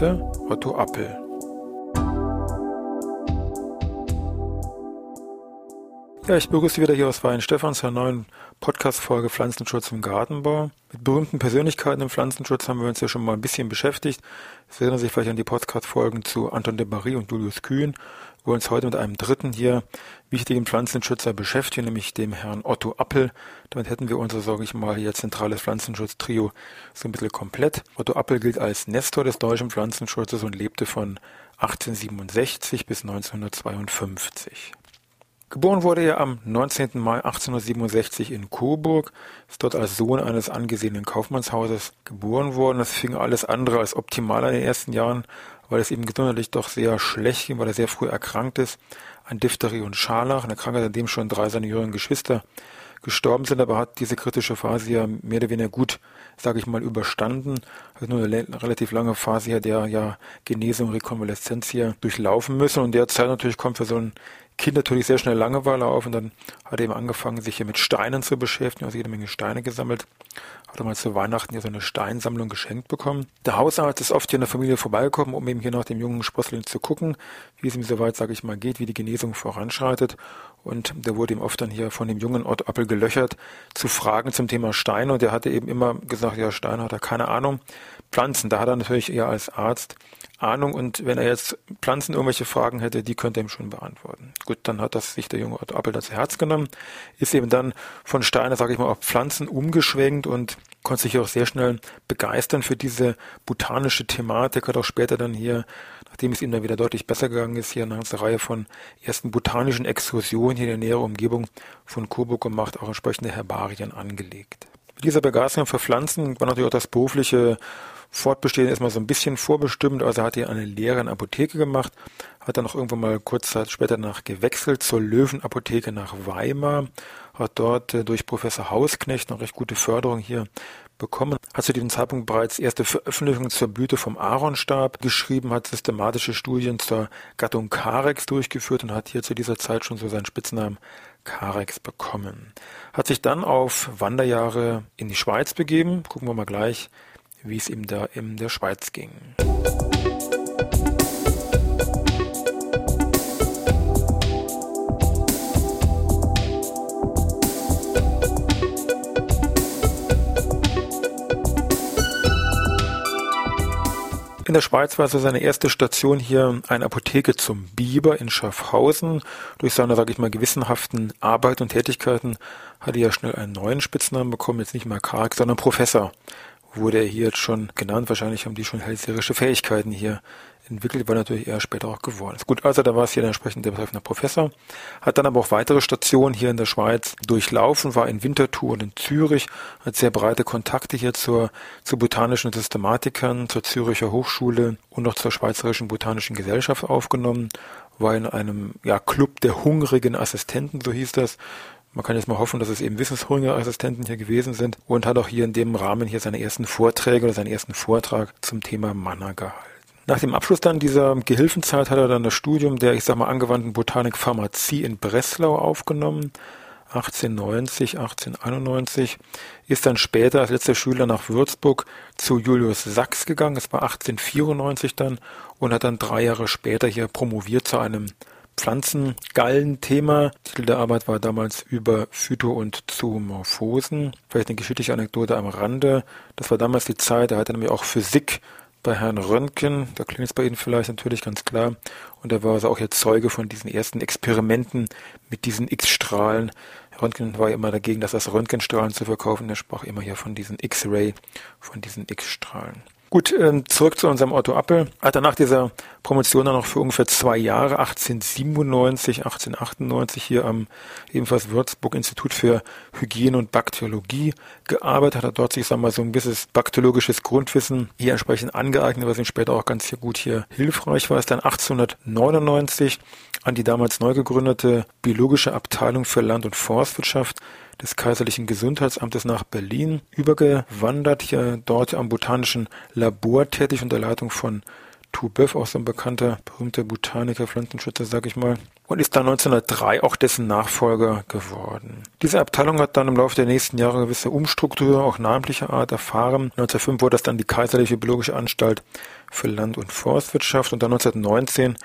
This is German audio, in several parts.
Heute Otto Appel. Ja, ich begrüße Sie wieder hier aus Weihenstephan zur neuen Podcast-Folge Pflanzenschutz im Gartenbau. Mit berühmten Persönlichkeiten im Pflanzenschutz haben wir uns ja schon mal ein bisschen beschäftigt. Sie erinnern sich vielleicht an die Podcast-Folgen zu Anton de Barry und Julius Kühn wir uns heute mit einem dritten hier wichtigen Pflanzenschützer beschäftigen, nämlich dem Herrn Otto Appel. Damit hätten wir unser, sage ich mal, hier zentrales Pflanzenschutztrio so ein bisschen komplett. Otto Appel gilt als Nestor des deutschen Pflanzenschutzes und lebte von 1867 bis 1952. Geboren wurde er am 19. Mai 1867 in Coburg, ist dort als Sohn eines angesehenen Kaufmannshauses geboren worden. Das fing alles andere als optimal in den ersten Jahren weil es ihm gesundheitlich doch sehr schlecht ging, weil er sehr früh erkrankt ist an Diphtherie und Scharlach, eine Krankheit, an dem schon drei seiner jüngeren Geschwister gestorben sind, aber hat diese kritische Phase ja mehr oder weniger gut, sage ich mal, überstanden. Hat nur eine relativ lange Phase hier der ja Genesung, Rekonvaleszenz hier durchlaufen müssen. Und derzeit natürlich kommt für so ein Kind natürlich sehr schnell Langeweile auf und dann hat er eben angefangen, sich hier mit Steinen zu beschäftigen, also jede Menge Steine gesammelt. Hat er mal zu Weihnachten hier so eine Steinsammlung geschenkt bekommen. Der Hausarzt ist oft hier in der Familie vorbeigekommen, um eben hier nach dem jungen Sprössling zu gucken, wie es ihm soweit, sage ich mal, geht, wie die Genesung voranschreitet. Und der wurde ihm oft dann hier von dem jungen Ott Appel gelöchert zu Fragen zum Thema Steine und der hatte eben immer gesagt, ja, Steine hat er keine Ahnung. Pflanzen, da hat er natürlich eher als Arzt Ahnung und wenn er jetzt Pflanzen irgendwelche Fragen hätte, die könnte er ihm schon beantworten. Gut, dann hat das sich der junge Otto Appel das Herz genommen, ist eben dann von Steine, sage ich mal, auf Pflanzen umgeschwenkt und konnte sich auch sehr schnell begeistern für diese botanische Thematik, hat auch später dann hier, nachdem es ihm dann wieder deutlich besser gegangen ist, hier eine ganze Reihe von ersten botanischen Exkursionen hier in der näheren Umgebung von Coburg gemacht, auch entsprechende Herbarien angelegt. Mit dieser Begeisterung für Pflanzen war natürlich auch das berufliche Fortbestehen ist mal so ein bisschen vorbestimmt. Also hat er eine Lehre in Apotheke gemacht, hat dann noch irgendwann mal kurz Zeit später nach gewechselt zur Löwenapotheke nach Weimar, hat dort äh, durch Professor Hausknecht noch recht gute Förderung hier bekommen, hat zu diesem Zeitpunkt bereits erste Veröffentlichungen zur Blüte vom Aaronstab geschrieben, hat systematische Studien zur Gattung Carex durchgeführt und hat hier zu dieser Zeit schon so seinen Spitznamen Carex bekommen. Hat sich dann auf Wanderjahre in die Schweiz begeben, gucken wir mal gleich, wie es ihm da in der Schweiz ging. In der Schweiz war so seine erste Station hier eine Apotheke zum Biber in Schaffhausen. Durch seine, sage ich mal, gewissenhaften Arbeit und Tätigkeiten hatte er schnell einen neuen Spitznamen bekommen, jetzt nicht mehr Karg, sondern Professor wurde er hier jetzt schon genannt. Wahrscheinlich haben die schon hellseherische Fähigkeiten hier entwickelt, weil natürlich er später auch geworden ist. Gut, also da war es hier der entsprechende betreffende Professor, hat dann aber auch weitere Stationen hier in der Schweiz durchlaufen, war in Winterthur und in Zürich, hat sehr breite Kontakte hier zur, zu botanischen Systematikern, zur Züricher Hochschule und noch zur Schweizerischen Botanischen Gesellschaft aufgenommen, war in einem ja, Club der hungrigen Assistenten, so hieß das, man kann jetzt mal hoffen, dass es eben wissenshungrige Assistenten hier gewesen sind und hat auch hier in dem Rahmen hier seine ersten Vorträge oder seinen ersten Vortrag zum Thema Manna gehalten. Nach dem Abschluss dann dieser Gehilfenzeit hat er dann das Studium der, ich sag mal, angewandten Botanik Pharmazie in Breslau aufgenommen. 1890, 1891, ist dann später als letzter Schüler nach Würzburg zu Julius Sachs gegangen, es war 1894 dann, und hat dann drei Jahre später hier promoviert zu einem Pflanzengallen-Thema. Titel der Arbeit war damals über Phyto- und Zoomorphosen. Vielleicht eine geschichtliche Anekdote am Rande. Das war damals die Zeit, da hatte nämlich auch Physik bei Herrn Röntgen, da klingt es bei Ihnen vielleicht natürlich ganz klar, und er war also auch jetzt Zeuge von diesen ersten Experimenten mit diesen X-Strahlen. Röntgen war immer dagegen, das Röntgenstrahlen zu verkaufen, er sprach immer hier von diesen X-Ray, von diesen X-Strahlen. Gut, ähm, zurück zu unserem Otto Appel. Hat er nach dieser Promotion dann noch für ungefähr zwei Jahre, 1897, 1898 hier am ebenfalls Würzburg Institut für Hygiene und Bakteriologie gearbeitet, hat er dort sich, sagen wir mal, so ein gewisses bakteriologisches Grundwissen hier entsprechend angeeignet, was ihm später auch ganz gut hier hilfreich war. Ist dann 1899 an die damals neu gegründete Biologische Abteilung für Land- und Forstwirtschaft des Kaiserlichen Gesundheitsamtes nach Berlin übergewandert, hier dort am Botanischen Labor tätig unter Leitung von Toubeuf, auch so ein bekannter, berühmter Botaniker, Pflanzenschützer, sag ich mal, und ist dann 1903 auch dessen Nachfolger geworden. Diese Abteilung hat dann im Laufe der nächsten Jahre gewisse Umstrukturierungen, auch namentlicher Art, erfahren. 1905 wurde das dann die Kaiserliche Biologische Anstalt für Land- und Forstwirtschaft und dann 1919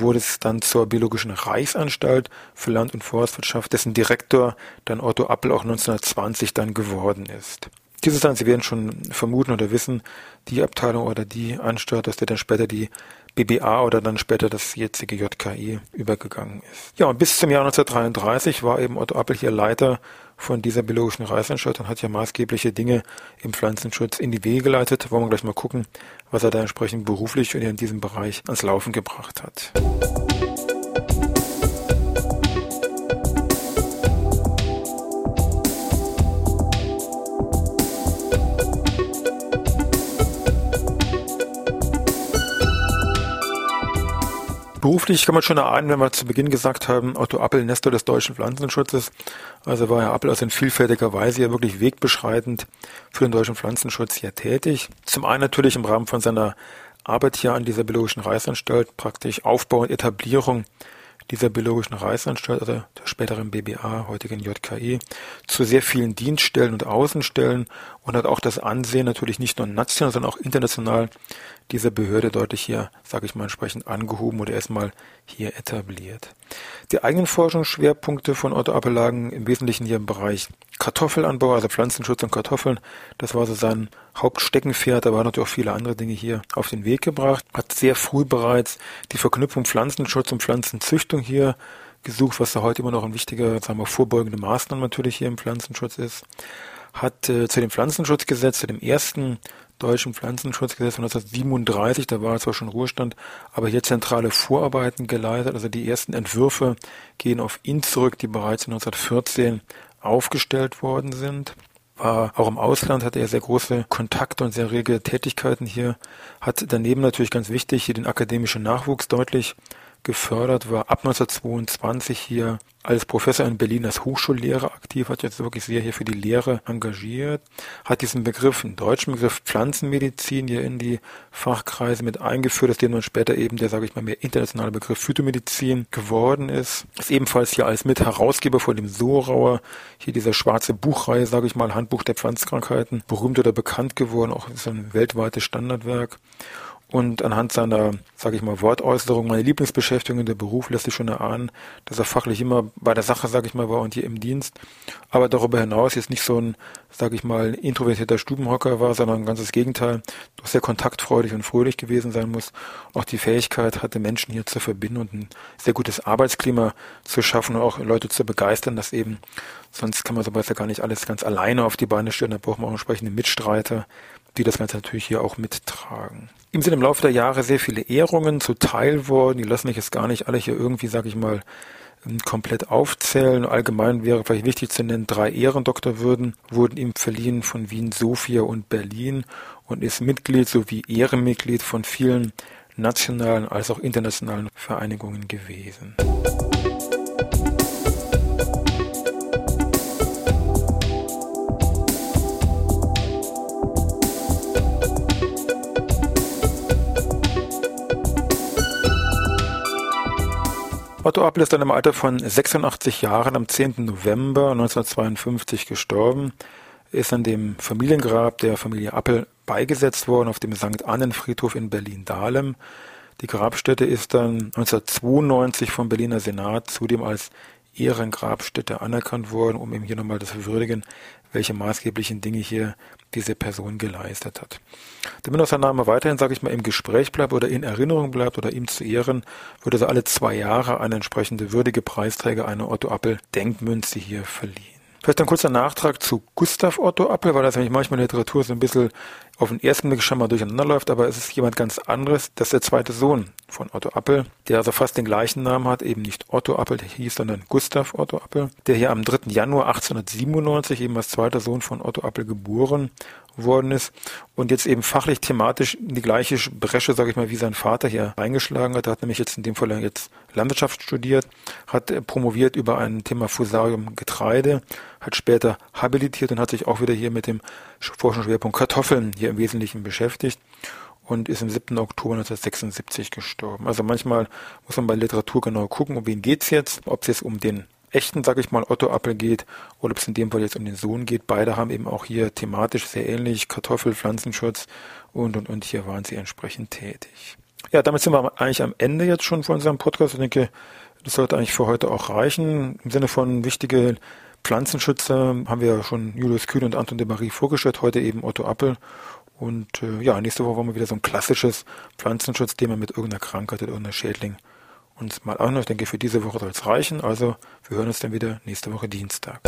wurde es dann zur Biologischen Reichsanstalt für Land- und Forstwirtschaft, dessen Direktor dann Otto Appel auch 1920 dann geworden ist. Dieses dann, Sie werden schon vermuten oder wissen, die Abteilung oder die Anstalt, dass der dann später die BBA oder dann später das jetzige JKI übergegangen ist. Ja, und bis zum Jahr 1933 war eben Otto Appel hier Leiter von dieser biologischen Reichsanstalt und hat ja maßgebliche Dinge im Pflanzenschutz in die Wege geleitet. Wollen wir gleich mal gucken, was er da entsprechend beruflich in diesem Bereich ans Laufen gebracht hat. Beruflich kann man schon erahnen, wenn wir zu Beginn gesagt haben, Otto Appel, Nestor des deutschen Pflanzenschutzes. Also war Herr Appel also in vielfältiger Weise ja wirklich wegbeschreitend für den deutschen Pflanzenschutz hier tätig. Zum einen natürlich im Rahmen von seiner Arbeit hier an dieser biologischen Reichsanstalt, praktisch Aufbau und Etablierung dieser biologischen Reichsanstalt, also der späteren BBA, heutigen JKI, zu sehr vielen Dienststellen und Außenstellen und hat auch das Ansehen natürlich nicht nur national, sondern auch international dieser Behörde deutlich hier, sage ich mal, entsprechend angehoben oder erstmal hier etabliert. Die eigenen Forschungsschwerpunkte von Otto Appel lagen im Wesentlichen hier im Bereich Kartoffelanbau, also Pflanzenschutz und Kartoffeln. Das war so sein Hauptsteckenpferd. Da waren natürlich auch viele andere Dinge hier auf den Weg gebracht. Hat sehr früh bereits die Verknüpfung Pflanzenschutz und Pflanzenzüchtung hier gesucht, was da heute immer noch ein wichtiger, sagen wir, vorbeugende Maßnahme natürlich hier im Pflanzenschutz ist. Hat äh, zu dem Pflanzenschutzgesetz, zu dem ersten deutschen Pflanzenschutzgesetz von 1937, da war zwar schon Ruhestand, aber hier zentrale Vorarbeiten geleitet. Also die ersten Entwürfe gehen auf ihn zurück, die bereits 1914 aufgestellt worden sind. War auch im Ausland hatte er sehr große Kontakte und sehr rege Tätigkeiten hier. Hat daneben natürlich ganz wichtig hier den akademischen Nachwuchs deutlich gefördert, war ab 1922 hier als Professor in Berlin als Hochschullehrer aktiv, hat jetzt wirklich sehr hier für die Lehre engagiert, hat diesen Begriff, einen deutschen Begriff Pflanzenmedizin hier in die Fachkreise mit eingeführt, aus dem dann später eben der, sage ich mal, mehr internationale Begriff Phytomedizin geworden ist. Ist ebenfalls hier als Mitherausgeber von dem Sorauer, hier dieser schwarze Buchreihe, sage ich mal, Handbuch der Pflanzkrankheiten, berühmt oder bekannt geworden, auch ist ein weltweites Standardwerk. Und anhand seiner, sage ich mal, Wortäußerung, meine Lieblingsbeschäftigung in der Beruf lässt sich schon erahnen, dass er fachlich immer bei der Sache, sage ich mal, war und hier im Dienst. Aber darüber hinaus jetzt nicht so ein, sage ich mal, introvertierter Stubenhocker war, sondern ein ganzes Gegenteil, doch sehr kontaktfreudig und fröhlich gewesen sein muss. Auch die Fähigkeit hatte, Menschen hier zu verbinden und ein sehr gutes Arbeitsklima zu schaffen und auch Leute zu begeistern, dass eben, sonst kann man sowas ja gar nicht alles ganz alleine auf die Beine stellen, da braucht man auch entsprechende Mitstreiter, die das Ganze natürlich hier auch mittragen. Ihm sind im Laufe der Jahre sehr viele Ehrungen zuteil worden. Die lassen mich jetzt gar nicht alle hier irgendwie, sag ich mal, ähm, komplett aufzählen. Allgemein wäre vielleicht wichtig zu nennen, drei Ehrendoktorwürden wurden ihm verliehen von Wien, Sofia und Berlin und ist Mitglied sowie Ehrenmitglied von vielen nationalen als auch internationalen Vereinigungen gewesen. Otto Appel ist dann im Alter von 86 Jahren am 10. November 1952 gestorben, ist an dem Familiengrab der Familie Appel beigesetzt worden auf dem St. Annen-Friedhof in Berlin-Dahlem. Die Grabstätte ist dann 1992 vom Berliner Senat zudem als Ehrengrabstätte anerkannt worden, um eben hier nochmal das würdigen, welche maßgeblichen Dinge hier diese Person geleistet hat. Damit auch sein Name weiterhin, sage ich mal, im Gespräch bleibt oder in Erinnerung bleibt oder ihm zu ehren, wird also alle zwei Jahre eine entsprechende würdige Preisträger einer Otto Appel Denkmünze hier verliehen. Vielleicht ein kurzer Nachtrag zu Gustav Otto Appel, weil das eigentlich manchmal in der Literatur so ein bisschen auf den ersten Blick schon mal durcheinander läuft, aber es ist jemand ganz anderes. Das ist der zweite Sohn von Otto Appel, der also fast den gleichen Namen hat, eben nicht Otto Appel, der hieß, sondern Gustav Otto Appel, der hier am 3. Januar 1897 eben als zweiter Sohn von Otto Appel geboren worden ist und jetzt eben fachlich thematisch in die gleiche Bresche, sage ich mal, wie sein Vater hier eingeschlagen hat. Er hat nämlich jetzt in dem Fall jetzt Landwirtschaft studiert, hat promoviert über ein Thema Fusarium Getreide, hat später habilitiert und hat sich auch wieder hier mit dem Forschungsschwerpunkt Kartoffeln hier im Wesentlichen beschäftigt und ist am 7. Oktober 1976 gestorben. Also manchmal muss man bei Literatur genau gucken, um wen geht's jetzt, ob es jetzt um den echten, sag ich mal, Otto Appel geht oder ob es in dem Fall jetzt um den Sohn geht. Beide haben eben auch hier thematisch sehr ähnlich Kartoffel, Pflanzenschutz und und und hier waren sie entsprechend tätig. Ja, damit sind wir eigentlich am Ende jetzt schon von unserem Podcast. Ich denke, das sollte eigentlich für heute auch reichen. Im Sinne von wichtige Pflanzenschützer haben wir ja schon Julius Kühn und Anton de Marie vorgestellt, heute eben Otto Appel. Und äh, ja, nächste Woche wollen wir wieder so ein klassisches Pflanzenschutzthema mit irgendeiner Krankheit oder irgendeiner Schädling uns mal an. Ich denke, für diese Woche soll es reichen. Also wir hören uns dann wieder nächste Woche Dienstag.